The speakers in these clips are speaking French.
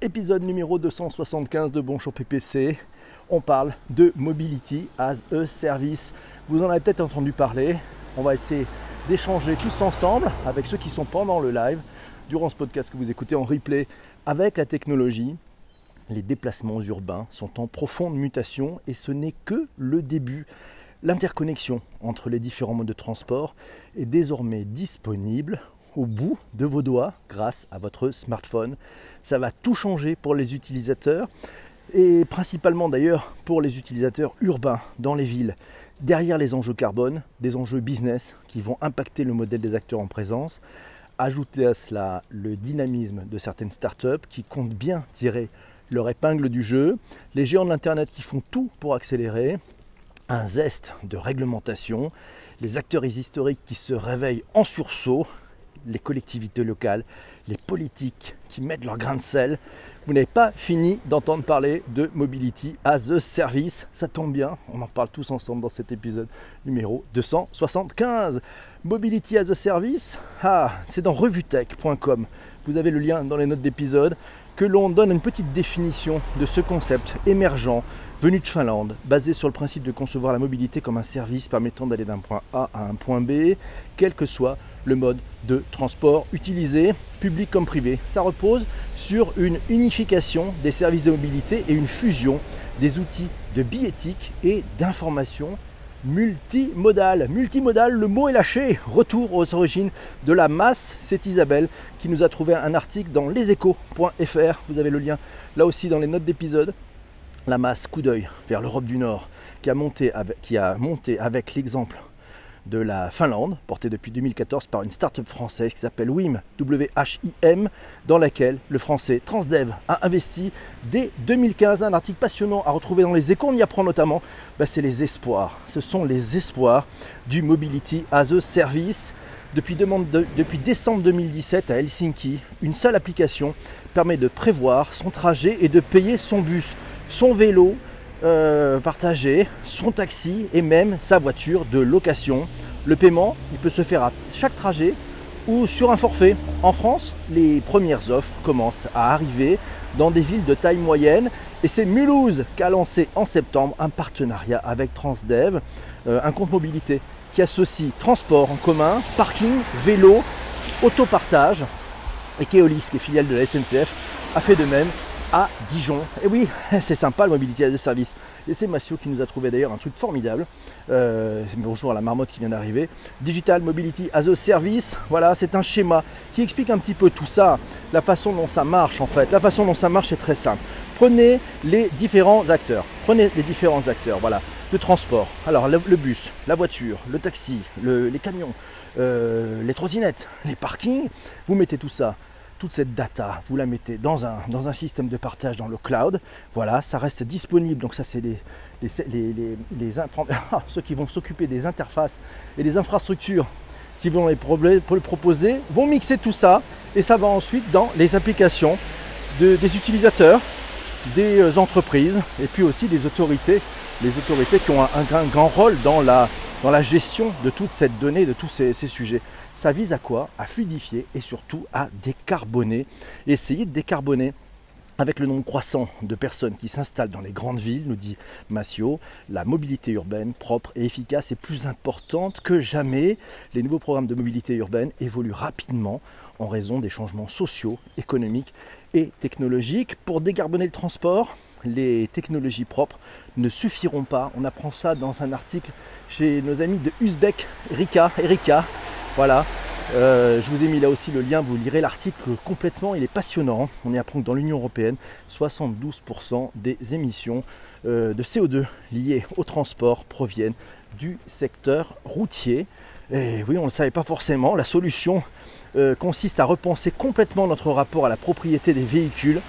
Épisode numéro 275 de Bon Show PPC. On parle de Mobility as a Service. Vous en avez peut-être entendu parler. On va essayer d'échanger tous ensemble avec ceux qui sont pendant le live, durant ce podcast que vous écoutez en replay, avec la technologie. Les déplacements urbains sont en profonde mutation et ce n'est que le début. L'interconnexion entre les différents modes de transport est désormais disponible au bout de vos doigts grâce à votre smartphone. Ça va tout changer pour les utilisateurs et principalement d'ailleurs pour les utilisateurs urbains dans les villes. Derrière les enjeux carbone, des enjeux business qui vont impacter le modèle des acteurs en présence. Ajouter à cela le dynamisme de certaines startups qui comptent bien tirer leur épingle du jeu, les géants de l'Internet qui font tout pour accélérer, un zeste de réglementation, les acteurs historiques qui se réveillent en sursaut les collectivités locales, les politiques qui mettent leur grain de sel. Vous n'avez pas fini d'entendre parler de Mobility as a Service. Ça tombe bien, on en parle tous ensemble dans cet épisode numéro 275. Mobility as a Service, ah, c'est dans revutech.com. Vous avez le lien dans les notes d'épisode que l'on donne une petite définition de ce concept émergent venu de Finlande, basé sur le principe de concevoir la mobilité comme un service permettant d'aller d'un point A à un point B, quel que soit le mode de transport utilisé, public comme privé. Ça repose sur une unification des services de mobilité et une fusion des outils de billettique et d'information multimodal. Multimodal, le mot est lâché. Retour aux origines de la masse. C'est Isabelle qui nous a trouvé un article dans leséchos.fr. Vous avez le lien là aussi dans les notes d'épisode. La masse, coup d'œil vers l'Europe du Nord, qui a monté avec l'exemple de la Finlande, portée depuis 2014 par une start-up française qui s'appelle WIM, W-H-I-M, dans laquelle le français Transdev a investi dès 2015. Un article passionnant à retrouver dans les échos. On y apprend notamment, bah, c'est les espoirs. Ce sont les espoirs du Mobility as a Service. Depuis, depuis décembre 2017 à Helsinki, une seule application permet de prévoir son trajet et de payer son bus, son vélo, euh, partager son taxi et même sa voiture de location. Le paiement, il peut se faire à chaque trajet ou sur un forfait. En France, les premières offres commencent à arriver dans des villes de taille moyenne et c'est Mulhouse qui a lancé en septembre un partenariat avec Transdev, euh, un compte mobilité qui associe transport en commun, parking, vélo, autopartage et Keolis, qui est filiale de la SNCF, a fait de même à Dijon. Et oui, c'est sympa le mobilité de service. Et c'est Massio qui nous a trouvé d'ailleurs un truc formidable. Euh, bonjour à la marmotte qui vient d'arriver. Digital Mobility as a Service. Voilà, c'est un schéma qui explique un petit peu tout ça, la façon dont ça marche en fait. La façon dont ça marche est très simple. Prenez les différents acteurs. Prenez les différents acteurs, voilà, de transport. Alors le, bus, la voiture, le taxi, les camions, euh, les trottinettes, les parkings. Vous mettez tout ça toute cette data, vous la mettez dans un, dans un système de partage dans le cloud. Voilà, ça reste disponible. Donc ça, c'est les, les, ah, ceux qui vont s'occuper des interfaces et des infrastructures qui vont les proposer, vont mixer tout ça et ça va ensuite dans les applications de, des utilisateurs, des euh, entreprises et puis aussi des autorités, les autorités qui ont un, grand rôle dans la, dans la gestion de toute cette donnée, de tous ces sujets. Ça vise à quoi? À fluidifier et surtout à décarboner. essayer de décarboner avec le nombre croissant de personnes qui s'installent dans les grandes villes, nous dit Massio, la mobilité urbaine propre et efficace est plus importante que jamais. Les nouveaux programmes de mobilité urbaine évoluent rapidement en raison des changements sociaux, économiques et technologiques. Pour décarboner le transport, les technologies propres ne suffiront pas. On apprend ça dans un article chez nos amis de Uzbek, Erika, Erika voilà. Euh, je vous ai mis là aussi le lien, vous lirez l'article complètement, il est passionnant. On y apprend que dans l'Union Européenne, 72% des émissions euh, de CO2 liées au transport proviennent du secteur routier. Et oui, on ne le savait pas forcément. La solution euh, consiste à repenser complètement notre rapport à la propriété des véhicules.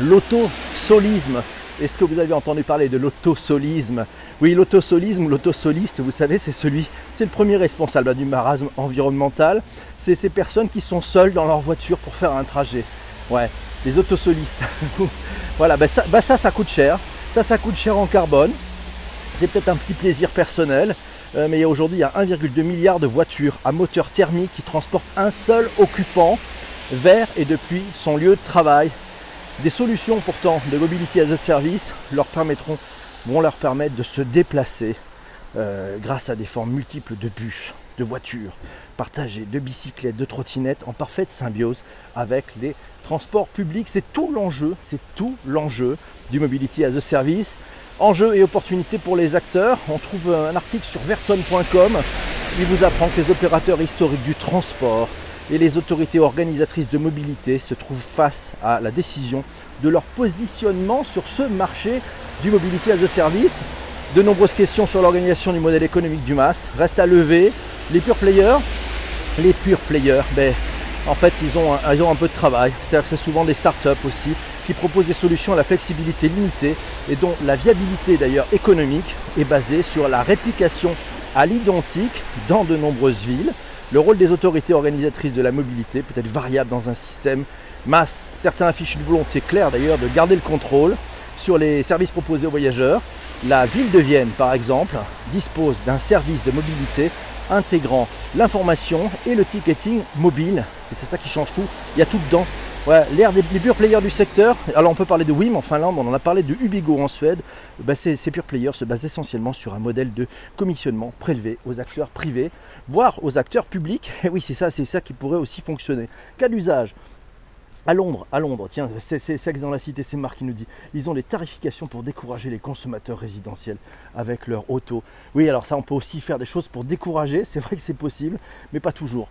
L'autosolisme est-ce que vous avez entendu parler de l'autosolisme? Oui, l'autosolisme, l'autosoliste, vous savez, c'est celui, c'est le premier responsable du marasme environnemental. C'est ces personnes qui sont seules dans leur voiture pour faire un trajet. Ouais, les autosolistes. voilà, ça, ben ça, ça coûte cher. Ça, ça coûte cher en carbone. C'est peut-être un petit plaisir personnel. Euh, mais aujourd'hui, il y a 1,2 milliard de voitures à moteur thermique qui transportent un seul occupant vers et depuis son lieu de travail. Des solutions pourtant de mobility as a service leur permettront, vont leur permettre de se déplacer euh, grâce à des formes multiples de bus, de voitures partagées, de bicyclettes, de trottinettes en parfaite symbiose avec les transports publics. C'est tout l'enjeu, c'est tout l'enjeu du mobility as a service. Enjeux et opportunités pour les acteurs. On trouve un article sur verton.com. Il vous apprend que les opérateurs historiques du transport et les autorités organisatrices de mobilité se trouvent face à la décision de leur positionnement sur ce marché du mobility as a service. De nombreuses questions sur l'organisation du modèle économique du MAS restent à lever. Les pure players, les pure players, ben, en fait, ils ont, un, peu de travail. C'est souvent des startups aussi qui proposent des solutions à la flexibilité limitée et dont la viabilité d'ailleurs économique est basée sur la réplication à l'identique dans de nombreuses villes. Le rôle des autorités organisatrices de la mobilité peut être variable dans un système masse. Certains affichent une volonté claire d'ailleurs de garder le contrôle sur les services proposés aux voyageurs. La ville de Vienne, par exemple, dispose d'un service de mobilité intégrant l'information et le ticketing mobile. Et c'est ça qui change tout. Il y a tout dedans. Ouais, L'ère des, pure players du secteur, alors on peut parler de WIM en Finlande, on en a parlé de Ubigo en Suède, bah ces, pure players se basent essentiellement sur un modèle de commissionnement prélevé aux acteurs privés, voire aux acteurs publics. Et oui, c'est ça, c'est ça qui pourrait aussi fonctionner. Cas d'usage, à Londres, à Londres, tiens, c'est Sex dans la cité, c'est Marc qui nous dit, ils ont les tarifications pour décourager les consommateurs résidentiels avec leur auto. Oui, alors ça, on peut aussi faire des choses pour décourager, c'est vrai que c'est possible, mais pas toujours.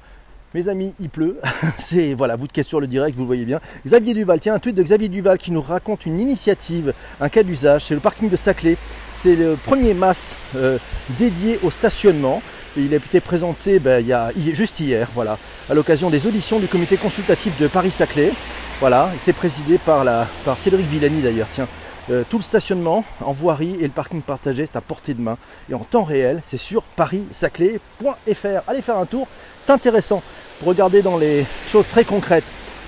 Mes amis, il pleut. C'est voilà, vous de sur le direct, vous voyez bien. Xavier Duval, tiens, un tweet de Xavier Duval qui nous raconte une initiative, un cas d'usage. C'est le parking de Saclay. C'est le premier masse euh, dédié au stationnement. Il a été présenté ben, il y a, juste hier, voilà, à l'occasion des auditions du comité consultatif de Paris-Saclay. Voilà, c'est présidé par, la, par Cédric Villani d'ailleurs. Tiens, euh, tout le stationnement en voirie et le parking partagé, c'est à portée de main. Et en temps réel, c'est sur paris-saclay.fr. Allez faire un tour, c'est intéressant pour regarder dans les choses très concrètes.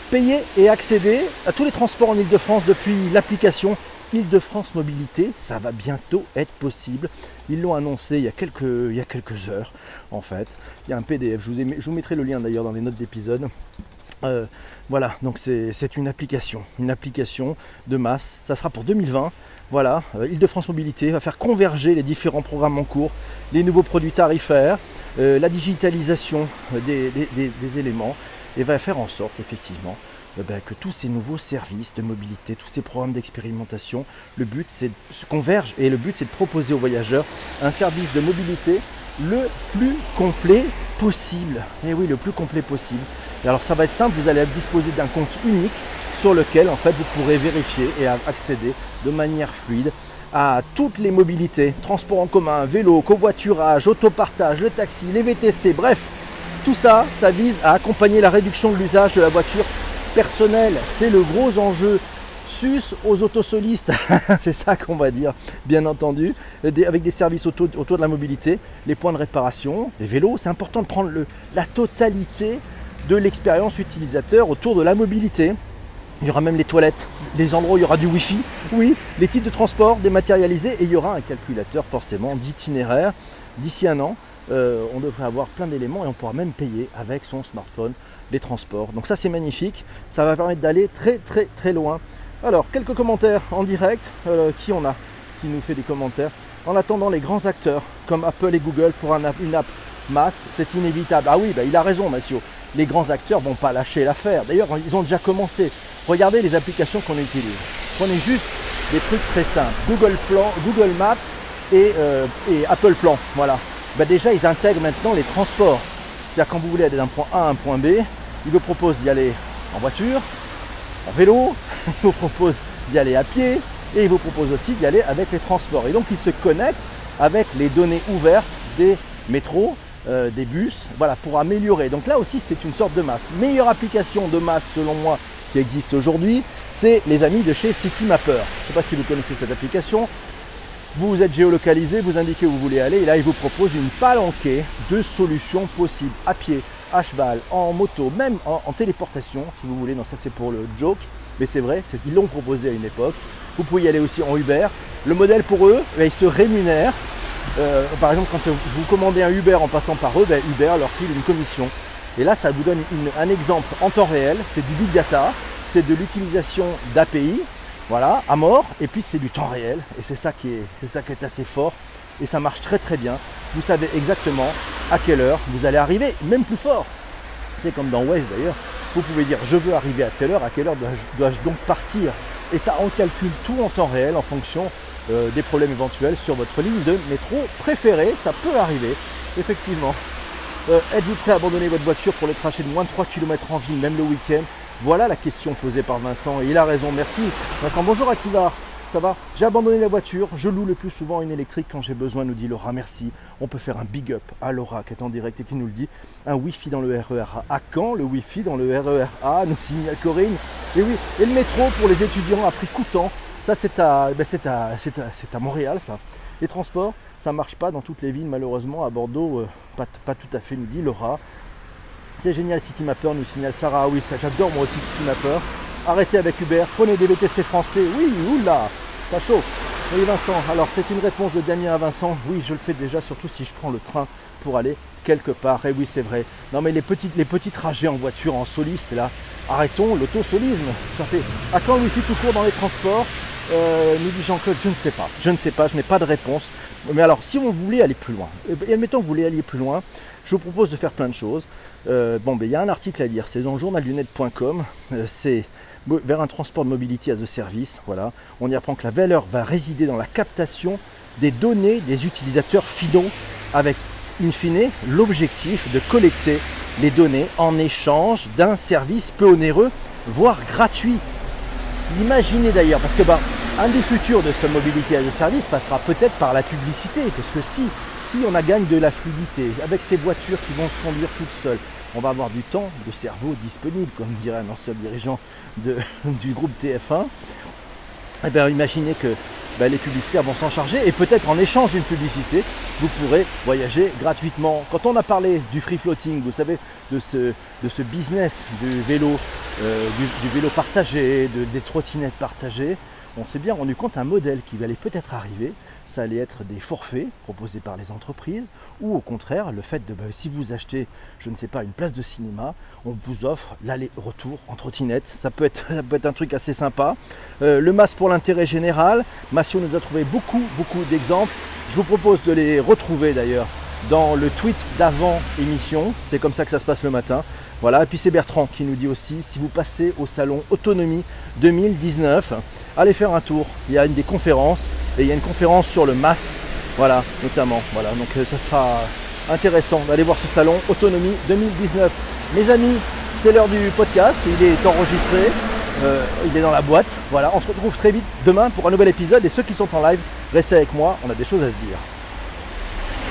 Payer et accéder à tous les transports en Ile-de-France depuis l'application Île-de-France Mobilité, ça va bientôt être possible. Ils l'ont annoncé il y, a quelques, heures, en fait. Il y a un PDF, je je vous mettrai le lien d'ailleurs dans les notes d'épisode. Euh, voilà, donc c'est une application, une application de masse. Ça sera pour 2020. Voilà, euh, Île-de-France Mobilité va faire converger les différents programmes en cours, les nouveaux produits tarifaires, euh, la digitalisation des, éléments, et va faire en sorte effectivement ben, que tous ces nouveaux services de mobilité, tous ces programmes d'expérimentation, le but c'est de se converger et le but c'est de proposer aux voyageurs un service de mobilité le plus complet possible. Et oui, le plus complet possible. Alors ça va être simple, vous allez disposer d'un compte unique sur lequel en fait vous pourrez vérifier et accéder de manière fluide à toutes les mobilités, transport en commun, vélo, covoiturage, autopartage, le taxi, les VTC, bref, tout ça, ça vise à accompagner la réduction de l'usage de la voiture personnelle. C'est le gros enjeu sus aux autosolistes, c'est ça qu'on va dire, bien entendu, avec des services autour, de la mobilité, les points de réparation, les vélos. C'est important de prendre la totalité de l'expérience utilisateur autour de la mobilité. Il y aura même les toilettes, les endroits où il y aura du Wi-Fi, oui, les titres de transport dématérialisés et il y aura un calculateur forcément d'itinéraire. D'ici un an, euh, on devrait avoir plein d'éléments et on pourra même payer avec son smartphone les transports. Donc ça c'est magnifique, ça va permettre d'aller très très très loin. Alors, quelques commentaires en direct. Euh, qui on a qui nous fait des commentaires? En attendant, les grands acteurs comme Apple et Google pour une app masse, c'est inévitable. Ah oui, bah, il a raison, Mathieu. Les grands acteurs vont pas lâcher l'affaire. D'ailleurs, ils ont déjà commencé. Regardez les applications qu'on utilise. Prenez juste des trucs très simples. Google, Plan, Google Maps et, euh, Apple Plan. Voilà. Bah, déjà, ils intègrent maintenant les transports. C'est-à-dire quand vous voulez aller d'un point A à un point B, ils vous proposent d'y aller en voiture, en vélo, il vous propose d'y aller à pied et il vous propose aussi d'y aller avec les transports. Et donc il se connecte avec les données ouvertes des métros, euh, des bus, voilà, pour améliorer. Donc là aussi c'est une sorte de masse. Meilleure application de masse selon moi qui existe aujourd'hui, c'est les amis de chez CityMapper. Je ne sais pas si vous connaissez cette application. Vous vous êtes géolocalisé, vous indiquez où vous voulez aller et là il vous propose une palanquée de solutions possibles à pied, à cheval, en moto, même en, téléportation, si vous voulez. Non, ça c'est pour le joke, mais c'est vrai, ils l'ont proposé à une époque. Vous pouvez y aller aussi en Uber. Le modèle pour eux, ben, ils se rémunèrent. Euh, par exemple, quand vous commandez un Uber en passant par eux, ben, Uber leur file une commission. Et là, ça vous donne un exemple en temps réel, c'est du big data, c'est de l'utilisation d'API, voilà, à mort, et puis c'est du temps réel, et c'est ça, qui est, c'est ça qui est assez fort, et ça marche très très bien. Vous savez exactement à quelle heure vous allez arriver, même plus fort. C'est comme dans Waze d'ailleurs, vous pouvez dire je veux arriver à telle heure, à quelle heure dois-je, donc partir? Et ça, on calcule tout en temps réel en fonction euh, des problèmes éventuels sur votre ligne de métro préférée. Ça peut arriver, effectivement. Euh, êtes-vous prêt à abandonner votre voiture pour les trajets de moins de 3 km en ville, même le week-end? Voilà la question posée par Vincent. Et il a raison, merci. Vincent, bonjour à va ça va? J'ai abandonné la voiture, je loue le plus souvent une électrique quand j'ai besoin, nous dit Laura. Merci. On peut faire un big up à Laura qui est en direct et qui nous le dit. Un Wi-Fi dans le RER A. À quand le Wi-Fi dans le RER A? Nous signale Corinne. Et oui, et le métro pour les étudiants à prix coûtant. Ça, c'est à, ben c'est à, Montréal, ça. Les transports, ça ne marche pas dans toutes les villes, malheureusement. À Bordeaux, euh, pas, tout à fait, nous dit Laura. C'est génial, Citymapper, nous signale Sarah. Ah oui, ça, j'adore moi aussi Citymapper. Arrêtez avec Uber, prenez des VTC français. Oui, oula pas chaud. Oui Vincent, alors c'est une réponse de Damien à Vincent. Oui, je le fais déjà, surtout si je prends le train pour aller quelque part. Et oui, c'est vrai. Non mais les petits, les petits trajets en voiture, en soliste, là, arrêtons l'autosolisme. Ça fait à quand le wifi tout court dans les transports? Euh, nous dit Jean-Claude, je ne sais pas. Je ne sais pas, je n'ai pas de réponse. Mais alors, si vous voulez aller plus loin, et admettons que vous voulez aller plus loin, je vous propose de faire plein de choses. Euh, bon, ben, il y a un article à lire, c'est dans journaldunet.com. Euh, c'est vers un transport de mobilité as a service. Voilà. On y apprend que la valeur va résider dans la captation des données des utilisateurs finaux avec, in fine, l'objectif de collecter les données en échange d'un service peu onéreux, voire gratuit. Imaginez d'ailleurs, parce que bah, un des futurs de ce mobilité a service passera peut-être par la publicité, parce que si, si on a gagne de la fluidité avec ces voitures qui vont se conduire toutes seules, on va avoir du temps de cerveau disponible, comme dirait un ancien dirigeant du groupe TF1. Eh bien, imaginez que ben, les publicitaires vont s'en charger et peut-être en échange d'une publicité, vous pourrez voyager gratuitement. Quand on a parlé du free floating, vous savez, de ce, de ce business du vélo, euh, du, vélo partagé, des trottinettes partagées, on s'est bien rendu compte un modèle qui allait peut-être arriver, ça allait être des forfaits proposés par les entreprises, ou au contraire le fait de bah, si vous achetez, je ne sais pas, une place de cinéma, on vous offre l'aller-retour en trottinette. Ça peut, être, peut être un truc assez sympa. Euh, le masque pour l'intérêt général, Massio nous a trouvé beaucoup, beaucoup d'exemples. Je vous propose de les retrouver d'ailleurs dans le tweet d'avant émission. C'est comme ça que ça se passe le matin. Voilà, et puis c'est Bertrand qui nous dit aussi, si vous passez au salon Autonomie 2019, allez faire un tour. Il y a une des conférences et il y a une conférence sur le MAS, voilà, notamment. Voilà, donc euh, ça sera intéressant d'aller voir ce salon Autonomie 2019. Mes amis, c'est l'heure du podcast, il est enregistré, euh, il est dans la boîte. Voilà, on se retrouve très vite demain pour un nouvel épisode et ceux qui sont en live, restez avec moi, on a des choses à se dire.